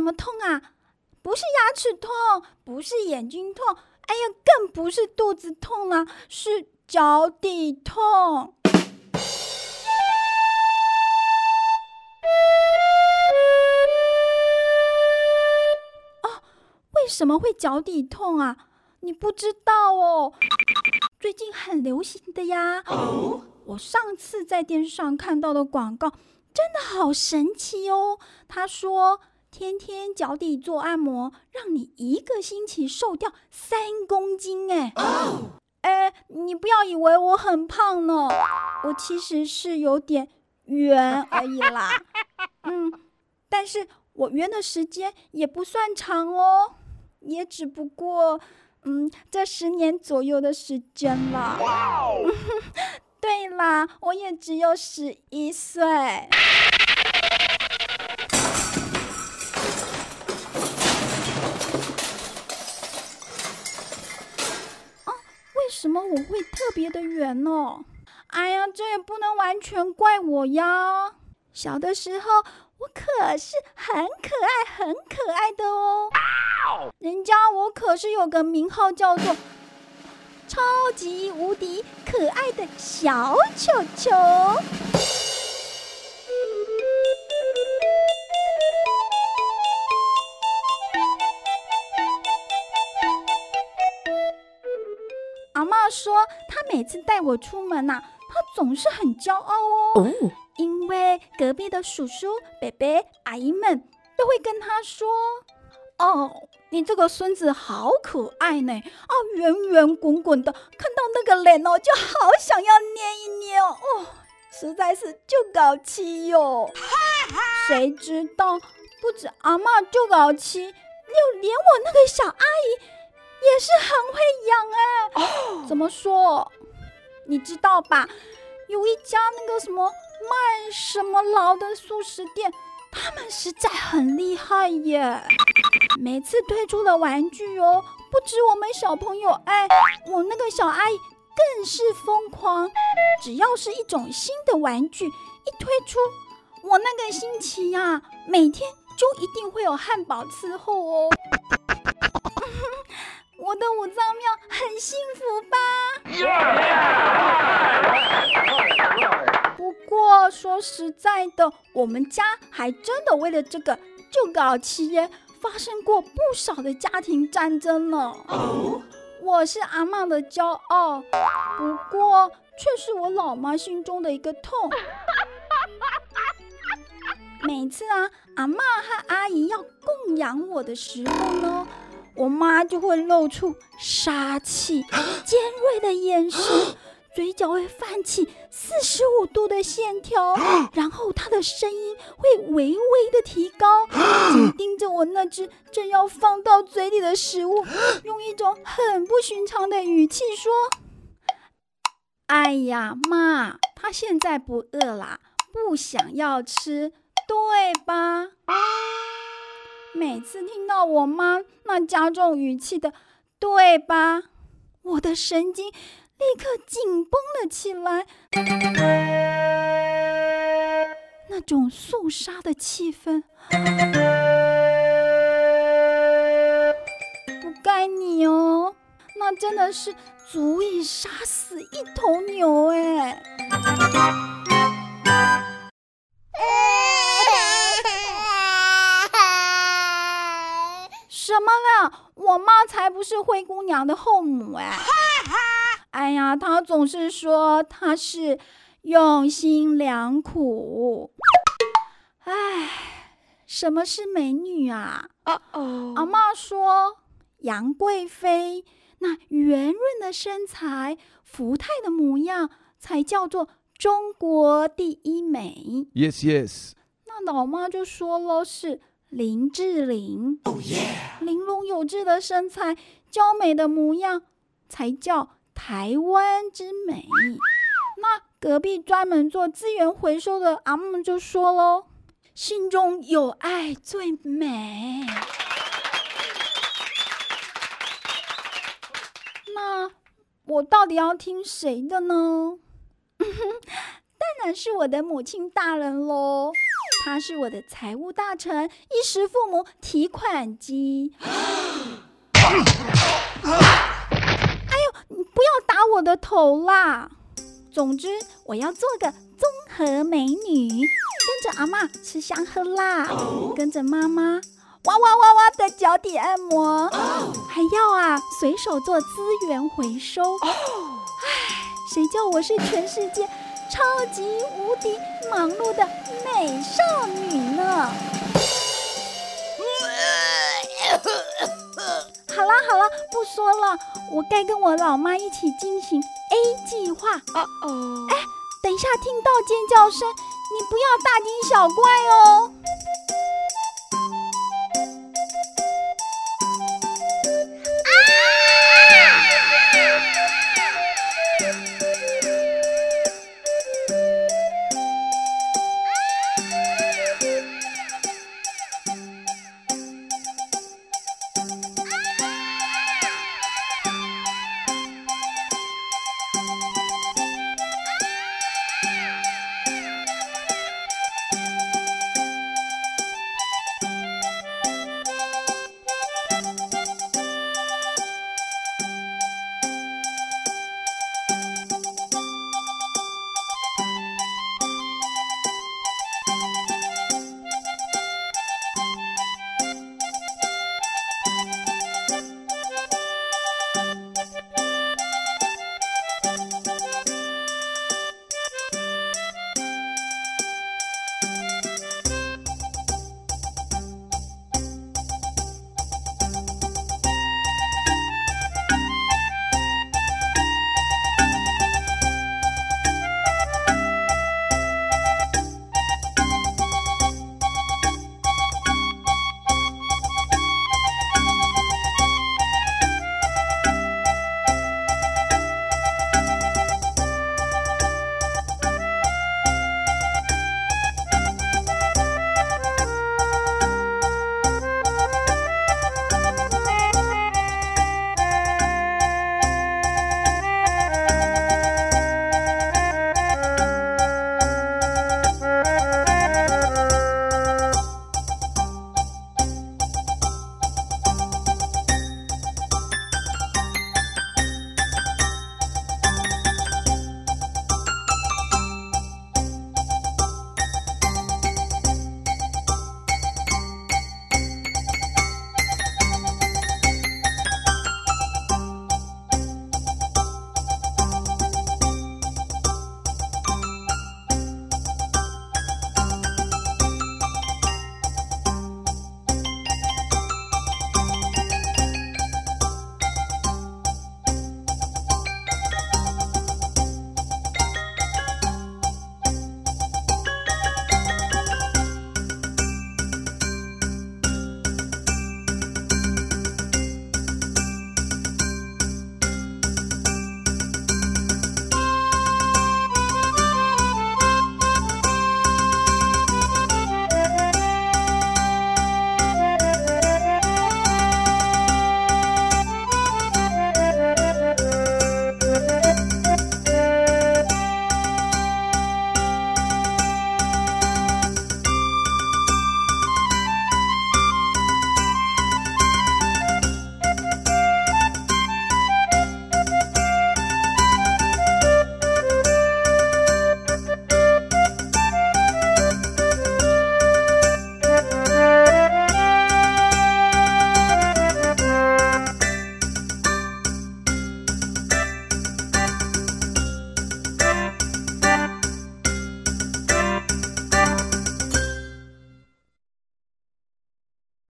什么痛啊？不是牙齿痛，不是眼睛痛，哎呀，更不是肚子痛啊，是脚底痛。哦，为什么会脚底痛啊？你不知道哦，最近很流行的呀。哦，我上次在电视上看到的广告真的好神奇哦。他说，天天脚底做按摩，让你一个星期瘦掉三公斤。哎，哎，你不要以为我很胖呢，我其实是有点圆而已啦。嗯，但是我圆的时间也不算长哦，也只不过。嗯，这十年左右的时间了。对啦，我也只有十一岁。人呢？哎呀，这也不能完全怪我呀。小的时候，我可是很可爱、很可爱的哦。人家我可是有个名号，叫做“超级无敌可爱的小球球”。说，他每次带我出门呐，他总是很骄傲哦，因为隔壁的叔叔、伯伯、阿姨们都会跟他说。哦，你这个孙子好可爱呢！啊，圆圆滚滚的，看到那个脸哦，就好想要捏一捏哦。哦，实在是就搞气哟。谁知道不止阿妈就搞气，就连我那个小阿姨也是很会养哎。哦，怎么说？你知道吧？有一家那个什么卖什么劳的素食店，他们实在很厉害耶。每次推出的玩具哦，不止我们小朋友爱，我那个小阿姨更是疯狂。只要是一种新的玩具一推出，我那个星期呀，每天就一定会有汉堡伺候哦。我的五脏庙很幸福吧？不过说实在的，我们家还真的为了这个就搞起耶。发生过不少的家庭战争呢。我是阿妈的骄傲，不过却是我老妈心中的一个痛。每次啊，阿妈和阿姨要供养我的时候呢，我妈就会露出杀气、尖锐的眼神。嘴角会泛起四十五度的线条，然后她的声音会微微的提高，紧盯着我那只正要放到嘴里的食物，用一种很不寻常的语气说：“哎呀，妈，她现在不饿啦，不想要吃，对吧？”每次听到我妈那加重语气的“对吧”，我的神经。立刻紧绷了起来，那种肃杀的气氛，不该你哦，那真的是足以杀死一头牛哎！我妈才不是灰姑娘的后母哎！哎呀，她总是说她是用心良苦。哎，什么是美女啊？哦哦，阿妈说杨贵妃那圆润的身材、福态的模样，才叫做中国第一美。Yes, yes。那老妈就说了是林志玲。Oh。玲珑有致的身材、娇美的模样，才叫。台湾之美，那隔壁专门做资源回收的阿木就说喽：“心中有爱最美。”那我到底要听谁的呢？当然是我的母亲大人喽。他是我的财务大臣，衣食父母提款机。哎呦，你不要打我的头啦！总之，我要做个综合美女，跟着阿妈吃香喝辣，跟着妈妈哇哇哇哇的脚底按摩，还要啊随手做资源回收。唉，谁叫我是全世界超级无敌忙碌的美少女呢？好啦好啦，不说了，我该跟我老妈一起进行 A 计划。哦哦，哎，等一下听到尖叫声，你不要大惊小怪哦。